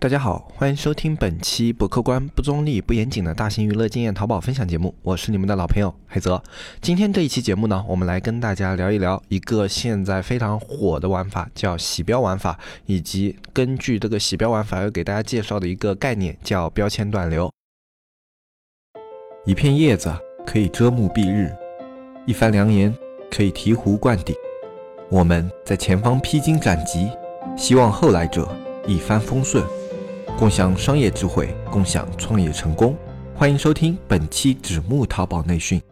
大家好，欢迎收听本期不客观、不中立、不严谨的大型娱乐经验淘宝分享节目，我是你们的老朋友海泽。今天这一期节目呢，我们来跟大家聊一聊一个现在非常火的玩法，叫洗标玩法，以及根据这个洗标玩法要给大家介绍的一个概念，叫标签断流。一片叶子可以遮目蔽日，一番良言可以醍醐灌顶。我们在前方披荆斩棘，希望后来者一帆风顺。共享商业智慧，共享创业成功。欢迎收听本期纸木淘宝内训。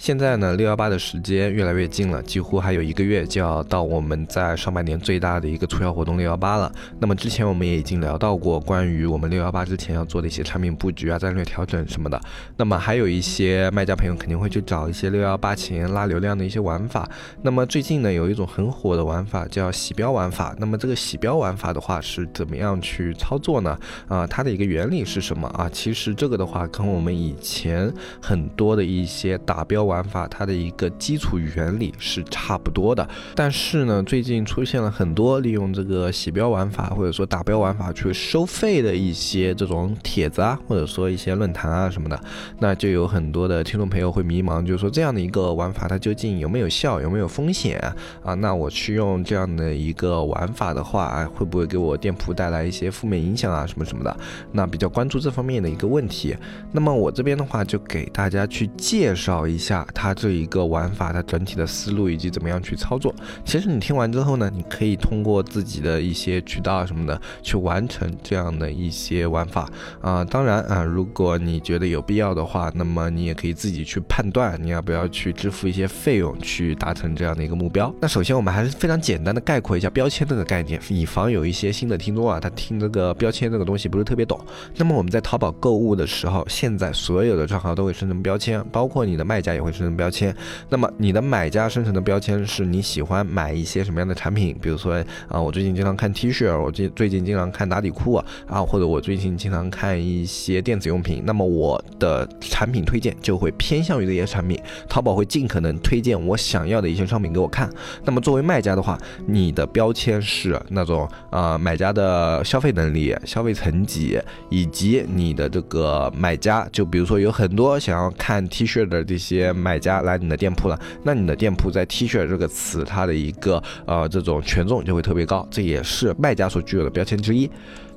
现在呢，六幺八的时间越来越近了，几乎还有一个月就要到我们在上半年最大的一个促销活动六幺八了。那么之前我们也已经聊到过关于我们六幺八之前要做的一些产品布局啊、战略调整什么的。那么还有一些卖家朋友肯定会去找一些六幺八前拉流量的一些玩法。那么最近呢，有一种很火的玩法叫洗标玩法。那么这个洗标玩法的话是怎么样去操作呢？啊，它的一个原理是什么啊？其实这个的话跟我们以前很多的一些打标。玩法它的一个基础原理是差不多的，但是呢，最近出现了很多利用这个洗标玩法或者说打标玩法去收费的一些这种帖子啊，或者说一些论坛啊什么的，那就有很多的听众朋友会迷茫，就是说这样的一个玩法它究竟有没有效，有没有风险啊？那我去用这样的一个玩法的话，啊会不会给我店铺带来一些负面影响啊？什么什么的？那比较关注这方面的一个问题。那么我这边的话就给大家去介绍一下。它这一个玩法，它整体的思路以及怎么样去操作，其实你听完之后呢，你可以通过自己的一些渠道什么的去完成这样的一些玩法啊。当然啊，如果你觉得有必要的话，那么你也可以自己去判断你要不要去支付一些费用去达成这样的一个目标。那首先我们还是非常简单的概括一下标签这个概念，以防有一些新的听众啊，他听这个标签这个东西不是特别懂。那么我们在淘宝购物的时候，现在所有的账号都会生成标签，包括你的卖家也会。生成标签，那么你的买家生成的标签是你喜欢买一些什么样的产品？比如说啊，我最近经常看 T 恤，我最最近经常看打底裤啊，或者我最近经常看一些电子用品，那么我的产品推荐就会偏向于这些产品，淘宝会尽可能推荐我想要的一些商品给我看。那么作为卖家的话，你的标签是那种啊买家的消费能力、消费层级，以及你的这个买家，就比如说有很多想要看 T 恤的这些。买家来你的店铺了，那你的店铺在 T 恤这个词，它的一个呃这种权重就会特别高，这也是卖家所具有的标签之一。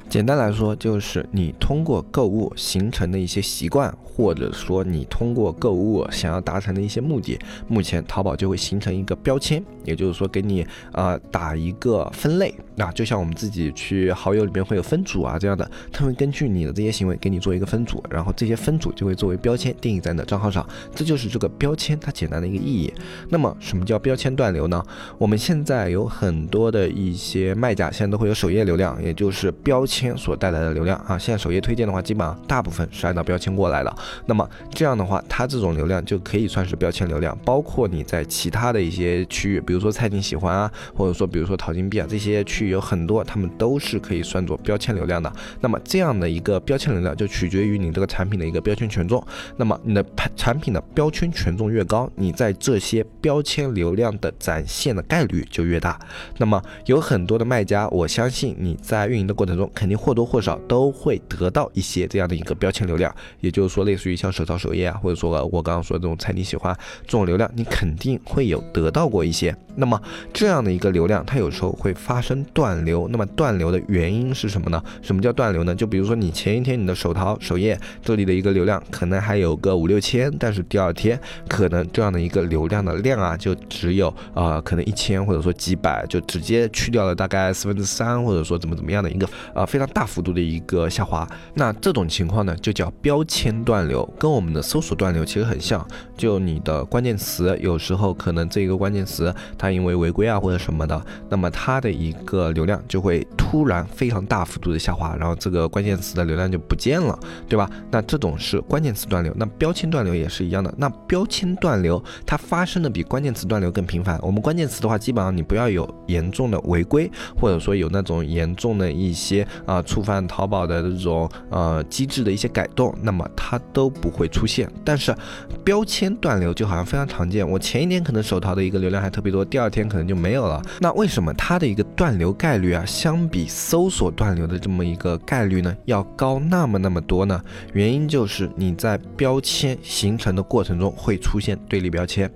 简单来说，就是你通过购物形成的一些习惯，或者说你通过购物想要达成的一些目的，目前淘宝就会形成一个标签，也就是说给你呃打一个分类。那就像我们自己去好友里面会有分组啊这样的，他会根据你的这些行为给你做一个分组，然后这些分组就会作为标签定义在你的账号上，这就是这个标签它简单的一个意义。那么什么叫标签断流呢？我们现在有很多的一些卖家现在都会有首页流量，也就是标签所带来的流量啊。现在首页推荐的话，基本上大部分是按照标签过来的。那么这样的话，它这种流量就可以算是标签流量，包括你在其他的一些区域，比如说菜你喜欢啊，或者说比如说淘金币啊这些区。有很多，他们都是可以算作标签流量的。那么这样的一个标签流量，就取决于你这个产品的一个标签权重。那么你的产品的标签权重越高，你在这些标签流量的展现的概率就越大。那么有很多的卖家，我相信你在运营的过程中，肯定或多或少都会得到一些这样的一个标签流量。也就是说，类似于像手淘首页啊，或者说我刚刚说的这种菜你喜欢这种流量，你肯定会有得到过一些。那么这样的一个流量，它有时候会发生断流。那么断流的原因是什么呢？什么叫断流呢？就比如说你前一天你的手淘首页这里的一个流量可能还有个五六千，但是第二天可能这样的一个流量的量啊，就只有啊可能一千或者说几百，就直接去掉了大概四分之三，或者说怎么怎么样的一个啊非常大幅度的一个下滑。那这种情况呢，就叫标签断流，跟我们的搜索断流其实很像。就你的关键词有时候可能这一个关键词。它因为违规啊或者什么的，那么它的一个流量就会突然非常大幅度的下滑，然后这个关键词的流量就不见了，对吧？那这种是关键词断流，那标签断流也是一样的。那标签断流它发生的比关键词断流更频繁。我们关键词的话，基本上你不要有严重的违规，或者说有那种严重的一些啊触犯淘宝的这种呃机制的一些改动，那么它都不会出现。但是标签断流就好像非常常见，我前一天可能手淘的一个流量还特别多，第二天可能就没有了。那为什么它的一个断流概率啊，相比搜索断流的这么一个概率呢，要高那么那么多呢？原因就是你在标签形成的过程中会出现对立标签。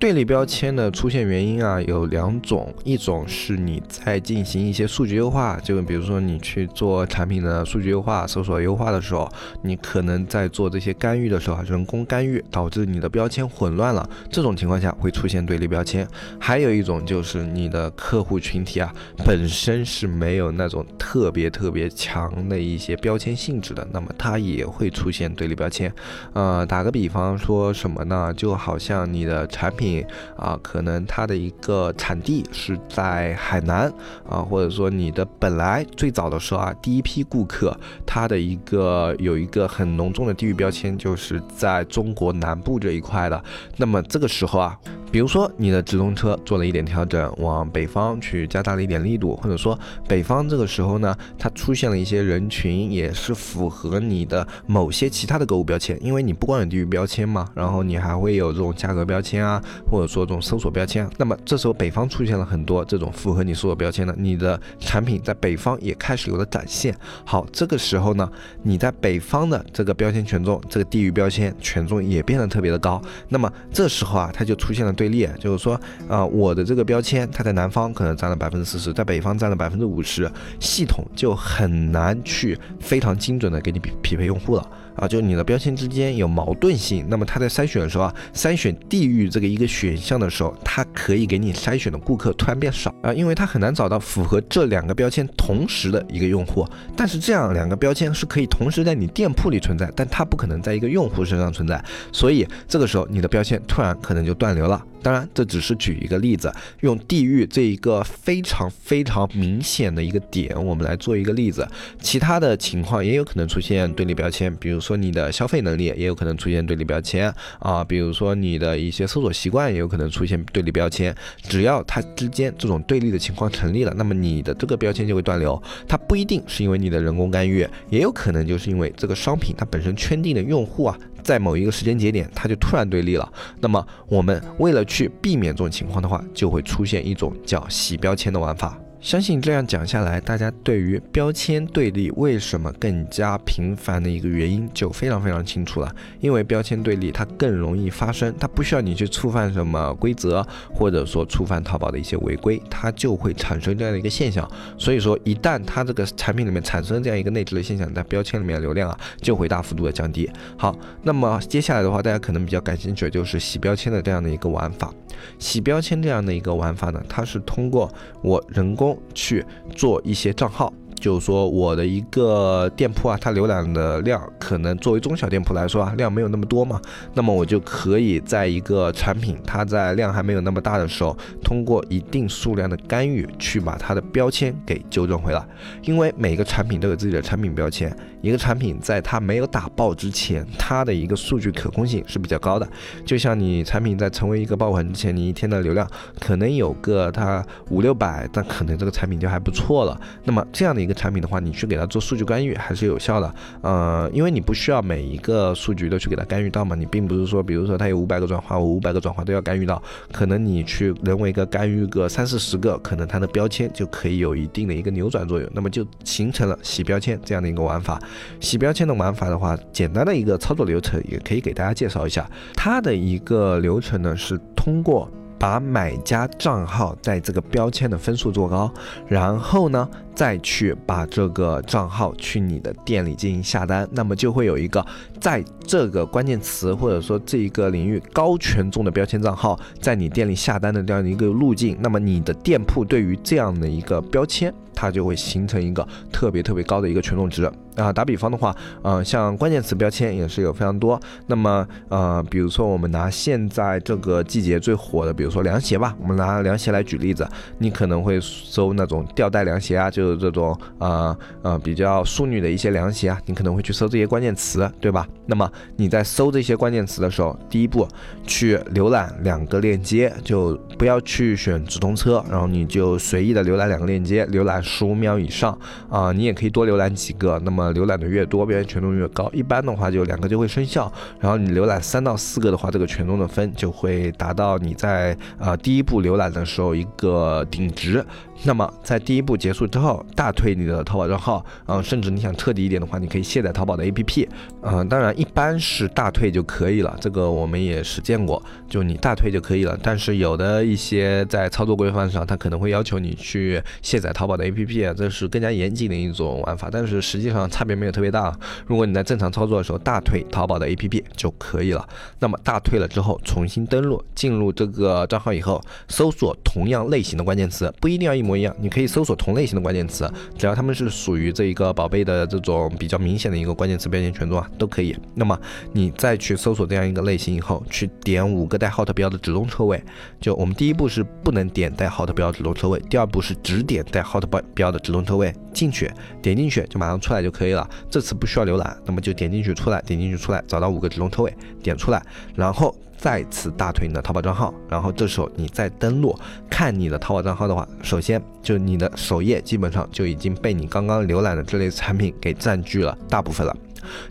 对立标签的出现原因啊有两种，一种是你在进行一些数据优化，就比如说你去做产品的数据优化、搜索优化的时候，你可能在做这些干预的时候，人工干预导致你的标签混乱了，这种情况下会出现对立标签。还有一种就是你的客户群体啊本身是没有那种特别特别强的一些标签性质的，那么它也会出现对立标签。呃，打个比方说什么呢？就好像你的产品。啊，可能它的一个产地是在海南啊，或者说你的本来最早的时候啊，第一批顾客他的一个有一个很浓重的地域标签，就是在中国南部这一块的。那么这个时候啊。比如说你的直通车做了一点调整，往北方去加大了一点力度，或者说北方这个时候呢，它出现了一些人群也是符合你的某些其他的购物标签，因为你不光有地域标签嘛，然后你还会有这种价格标签啊，或者说这种搜索标签。那么这时候北方出现了很多这种符合你搜索标签的，你的产品在北方也开始有了展现。好，这个时候呢，你在北方的这个标签权重，这个地域标签权重也变得特别的高。那么这时候啊，它就出现了。对立就是说，啊，我的这个标签，它在南方可能占了百分之四十，在北方占了百分之五十，系统就很难去非常精准的给你匹匹配用户了。啊，就你的标签之间有矛盾性，那么它在筛选的时候啊，筛选地域这个一个选项的时候，它可以给你筛选的顾客突然变少啊，因为它很难找到符合这两个标签同时的一个用户。但是这样两个标签是可以同时在你店铺里存在，但它不可能在一个用户身上存在，所以这个时候你的标签突然可能就断流了。当然，这只是举一个例子，用地域这一个非常非常明显的一个点，我们来做一个例子。其他的情况也有可能出现对立标签，比如说你的消费能力也有可能出现对立标签啊，比如说你的一些搜索习惯也有可能出现对立标签。只要它之间这种对立的情况成立了，那么你的这个标签就会断流。它不一定是因为你的人工干预，也有可能就是因为这个商品它本身圈定的用户啊。在某一个时间节点，它就突然对立了。那么我们为了去避免这种情况的话，就会出现一种叫洗标签的玩法。相信这样讲下来，大家对于标签对立为什么更加频繁的一个原因就非常非常清楚了。因为标签对立它更容易发生，它不需要你去触犯什么规则，或者说触犯淘宝的一些违规，它就会产生这样的一个现象。所以说，一旦它这个产品里面产生这样一个内置的现象，在标签里面的流量啊就会大幅度的降低。好，那么接下来的话，大家可能比较感兴趣的就是洗标签的这样的一个玩法。洗标签这样的一个玩法呢，它是通过我人工去做一些账号。就是说，我的一个店铺啊，它浏览的量可能作为中小店铺来说啊，量没有那么多嘛，那么我就可以在一个产品它在量还没有那么大的时候，通过一定数量的干预去把它的标签给纠正回来。因为每个产品都有自己的产品标签，一个产品在它没有打爆之前，它的一个数据可控性是比较高的。就像你产品在成为一个爆款之前，你一天的流量可能有个它五六百，但可能这个产品就还不错了。那么这样的一个。产品的话，你去给它做数据干预还是有效的，呃，因为你不需要每一个数据都去给它干预到嘛，你并不是说，比如说它有五百个转化，我五百个转化都要干预到，可能你去人为个干预个三四十个，可能它的标签就可以有一定的一个扭转作用，那么就形成了洗标签这样的一个玩法。洗标签的玩法的话，简单的一个操作流程也可以给大家介绍一下，它的一个流程呢是通过。把买家账号在这个标签的分数做高，然后呢，再去把这个账号去你的店里进行下单，那么就会有一个在这个关键词或者说这一个领域高权重的标签账号在你店里下单的这样一个路径，那么你的店铺对于这样的一个标签。它就会形成一个特别特别高的一个权重值啊。打比方的话，呃，像关键词标签也是有非常多。那么，呃，比如说我们拿现在这个季节最火的，比如说凉鞋吧，我们拿凉鞋来举例子，你可能会搜那种吊带凉鞋啊，就是这种呃呃比较淑女的一些凉鞋啊，你可能会去搜这些关键词，对吧？那么你在搜这些关键词的时候，第一步去浏览两个链接，就不要去选直通车，然后你就随意的浏览两个链接，浏览十五秒以上啊，你也可以多浏览几个，那么浏览的越多，边缘权重越高。一般的话就两个就会生效，然后你浏览三到四个的话，这个权重的分就会达到你在呃第一步浏览的时候一个顶值。那么在第一步结束之后，大退你的淘宝账号，嗯，甚至你想彻底一点的话，你可以卸载淘宝的 APP，嗯，当然一般是大退就可以了，这个我们也实践过，就你大退就可以了。但是有的一些在操作规范上，它可能会要求你去卸载淘宝的 APP，这是更加严谨的一种玩法，但是实际上差别没有特别大。如果你在正常操作的时候大退淘宝的 APP 就可以了。那么大退了之后，重新登录进入这个账号以后，搜索同样类型的关键词，不一定要一模。模一样，你可以搜索同类型的关键词，只要他们是属于这一个宝贝的这种比较明显的一个关键词标签权重啊，都可以。那么你再去搜索这样一个类型以后，去点五个带 hot 标的直通车位。就我们第一步是不能点带 hot 标直通车位，第二步是只点带 hot 标标的直通车位进去，点进去就马上出来就可以了。这次不需要浏览，那么就点进去出来，点进去出来，找到五个直通车位，点出来，然后。再次大腿你的淘宝账号，然后这时候你再登录看你的淘宝账号的话，首先就你的首页基本上就已经被你刚刚浏览的这类产品给占据了大部分了。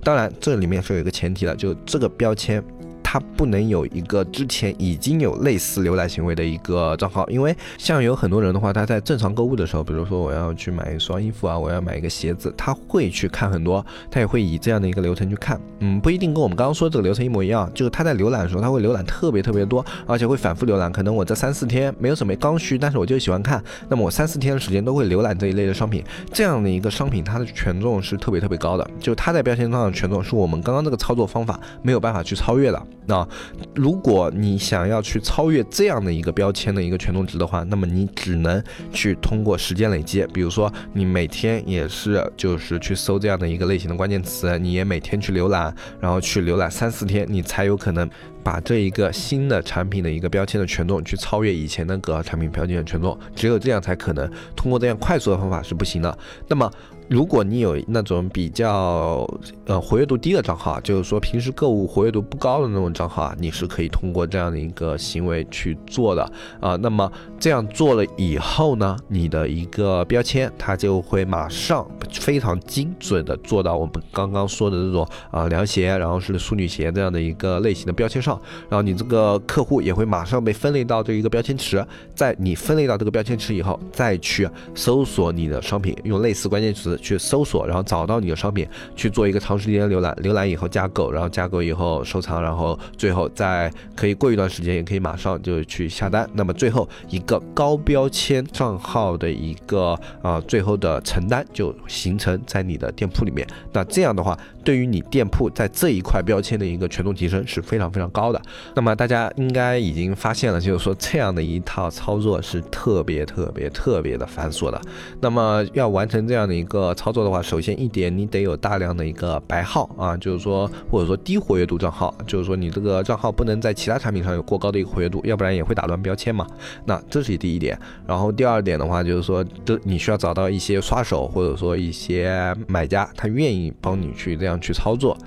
当然这里面是有一个前提的，就这个标签。它不能有一个之前已经有类似浏览行为的一个账号，因为像有很多人的话，他在正常购物的时候，比如说我要去买一双衣服啊，我要买一个鞋子，他会去看很多，他也会以这样的一个流程去看，嗯，不一定跟我们刚刚说这个流程一模一样，就是他在浏览的时候，他会浏览特别特别多，而且会反复浏览，可能我这三四天没有什么刚需，但是我就喜欢看，那么我三四天的时间都会浏览这一类的商品，这样的一个商品，它的权重是特别特别高的，就它在标签上的权重是我们刚刚这个操作方法没有办法去超越的。那如果你想要去超越这样的一个标签的一个权重值的话，那么你只能去通过时间累积，比如说你每天也是就是去搜这样的一个类型的关键词，你也每天去浏览，然后去浏览三四天，你才有可能把这一个新的产品的一个标签的权重去超越以前那个产品标签的权重，只有这样才可能通过这样快速的方法是不行的。那么。如果你有那种比较呃活跃度低的账号，就是说平时购物活跃度不高的那种账号啊，你是可以通过这样的一个行为去做的啊。那么这样做了以后呢，你的一个标签它就会马上非常精准的做到我们刚刚说的这种啊凉鞋，然后是淑女鞋这样的一个类型的标签上，然后你这个客户也会马上被分类到这一个标签池，在你分类到这个标签池以后，再去搜索你的商品，用类似关键词。去搜索，然后找到你的商品，去做一个长时间浏览，浏览以后加购，然后加购以后收藏，然后最后再可以过一段时间，也可以马上就去下单。那么最后一个高标签账号的一个啊，最后的承担就形成在你的店铺里面。那这样的话。对于你店铺在这一块标签的一个权重提升是非常非常高的。那么大家应该已经发现了，就是说这样的一套操作是特别特别特别的繁琐的。那么要完成这样的一个操作的话，首先一点你得有大量的一个白号啊，就是说或者说低活跃度账号，就是说你这个账号不能在其他产品上有过高的一个活跃度，要不然也会打乱标签嘛。那这是第一点。然后第二点的话，就是说这你需要找到一些刷手或者说一些买家，他愿意帮你去这样。去操作，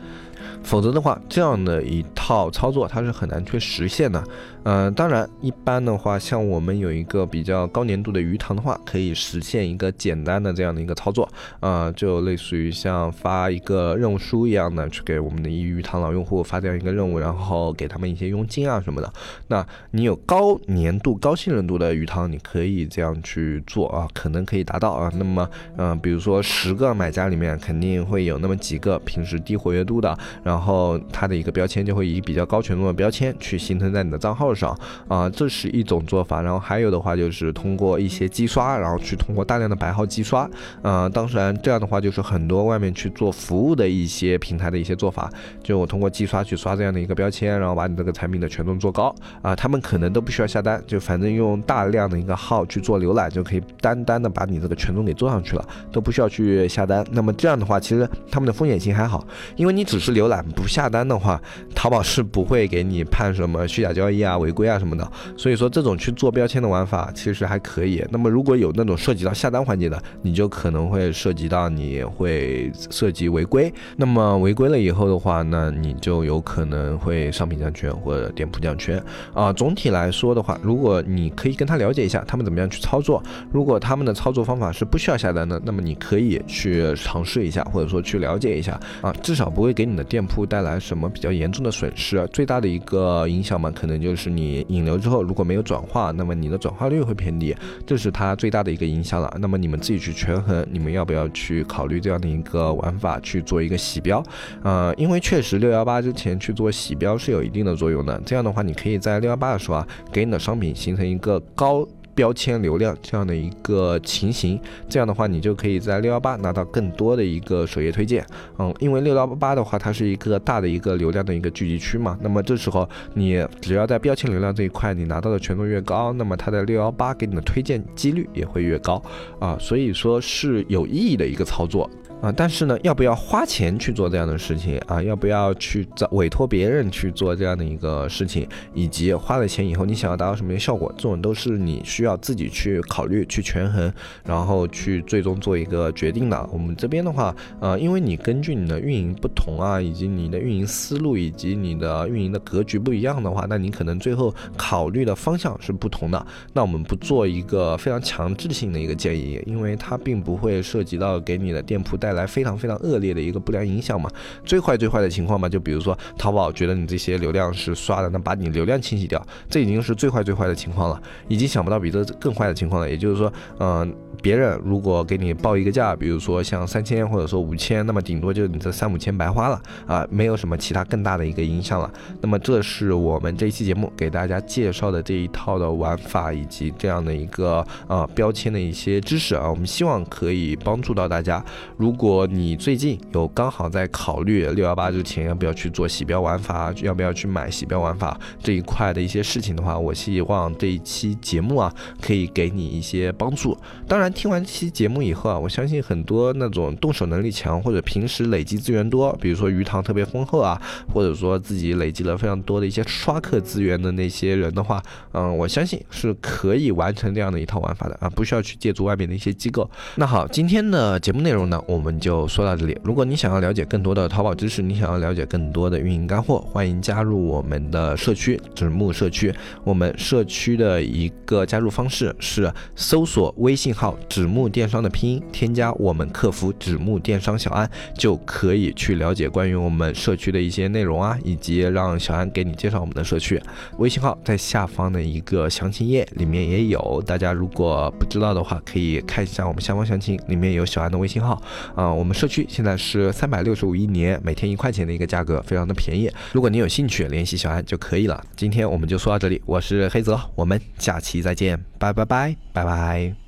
否则的话，这样的一套操作它是很难去实现的。嗯，当然，一般的话，像我们有一个比较高粘度的鱼塘的话，可以实现一个简单的这样的一个操作，啊，就类似于像发一个任务书一样的，去给我们的鱼塘老用户发这样一个任务，然后给他们一些佣金啊什么的。那你有高粘度、高信任度的鱼塘，你可以这样去做啊，可能可以达到啊。那么，嗯，比如说十个买家里面，肯定会有那么几个平时低活跃度的，然后它的一个标签就会以比较高权重的标签去形成在你的账号。上啊，这是一种做法。然后还有的话就是通过一些机刷，然后去通过大量的白号机刷。啊，当然这样的话就是很多外面去做服务的一些平台的一些做法。就我通过机刷去刷这样的一个标签，然后把你这个产品的权重做高啊。他们可能都不需要下单，就反正用大量的一个号去做浏览，就可以单单的把你这个权重给做上去了，都不需要去下单。那么这样的话，其实他们的风险性还好，因为你只是浏浏览。不下单的话，淘宝是不会给你判什么虚假交易啊、违规啊什么的。所以说这种去做标签的玩法其实还可以。那么如果有那种涉及到下单环节的，你就可能会涉及到你会涉及违规。那么违规了以后的话，那你就有可能会商品降权或者店铺降权啊。总体来说的话，如果你可以跟他了解一下他们怎么样去操作，如果他们的操作方法是不需要下单的，那么你可以去尝试一下，或者说去了解一下啊，至少不会给你的店铺带来什么比较严重的损失。最大的一个影响嘛，可能就是你引流之后如果没有转化，那么你的转化率会偏低，这是它最大的一个影响了。那么你们自己去权衡，你们要不要去考虑这样的一个玩法去做一个洗标？呃，因为确实六幺八之前去做洗标是有一定的作用的。这样的话，你可以在六幺八的时候啊，给你的商品形成一个高。标签流量这样的一个情形，这样的话你就可以在六幺八拿到更多的一个首页推荐，嗯，因为六幺八的话它是一个大的一个流量的一个聚集区嘛，那么这时候你只要在标签流量这一块你拿到的权重越高，那么它的六幺八给你的推荐几率也会越高啊，所以说是有意义的一个操作。啊，但是呢，要不要花钱去做这样的事情啊？要不要去找委托别人去做这样的一个事情，以及花了钱以后你想要达到什么样的效果，这种都是你需需要自己去考虑、去权衡，然后去最终做一个决定的。我们这边的话，呃，因为你根据你的运营不同啊，以及你的运营思路以及你的运营的格局不一样的话，那你可能最后考虑的方向是不同的。那我们不做一个非常强制性的一个建议，因为它并不会涉及到给你的店铺。带来非常非常恶劣的一个不良影响嘛，最坏最坏的情况嘛，就比如说淘宝觉得你这些流量是刷的，那把你流量清洗掉，这已经是最坏最坏的情况了，已经想不到比这更坏的情况呢。也就是说，嗯，别人如果给你报一个价，比如说像三千或者说五千，那么顶多就你这三五千白花了啊，没有什么其他更大的一个影响了。那么这是我们这一期节目给大家介绍的这一套的玩法以及这样的一个呃标签的一些知识啊，我们希望可以帮助到大家。如果你最近有刚好在考虑六幺八之前要不要去做洗标玩法，要不要去买洗标玩法这一块的一些事情的话，我希望这一期节目啊可以给你一些帮助。当然，听完这期节目以后啊，我相信很多那种动手能力强或者平时累积资源多，比如说鱼塘特别丰厚啊，或者说自己累积了非常多的一些刷客资源的那些人的话，嗯，我相信是可以完成这样的一套玩法的啊，不需要去借助外面的一些机构。那好，今天的节目内容呢，我们。就说到这里。如果你想要了解更多的淘宝知识，你想要了解更多的运营干货，欢迎加入我们的社区纸木社区。我们社区的一个加入方式是搜索微信号“纸木电商”的拼音，添加我们客服“纸木电商小安”，就可以去了解关于我们社区的一些内容啊，以及让小安给你介绍我们的社区。微信号在下方的一个详情页里面也有，大家如果不知道的话，可以看一下我们下方详情，里面有小安的微信号。啊，我们社区现在是三百六十五一年，每天一块钱的一个价格，非常的便宜。如果你有兴趣，联系小安就可以了。今天我们就说到这里，我是黑泽，我们下期再见，拜拜拜拜拜。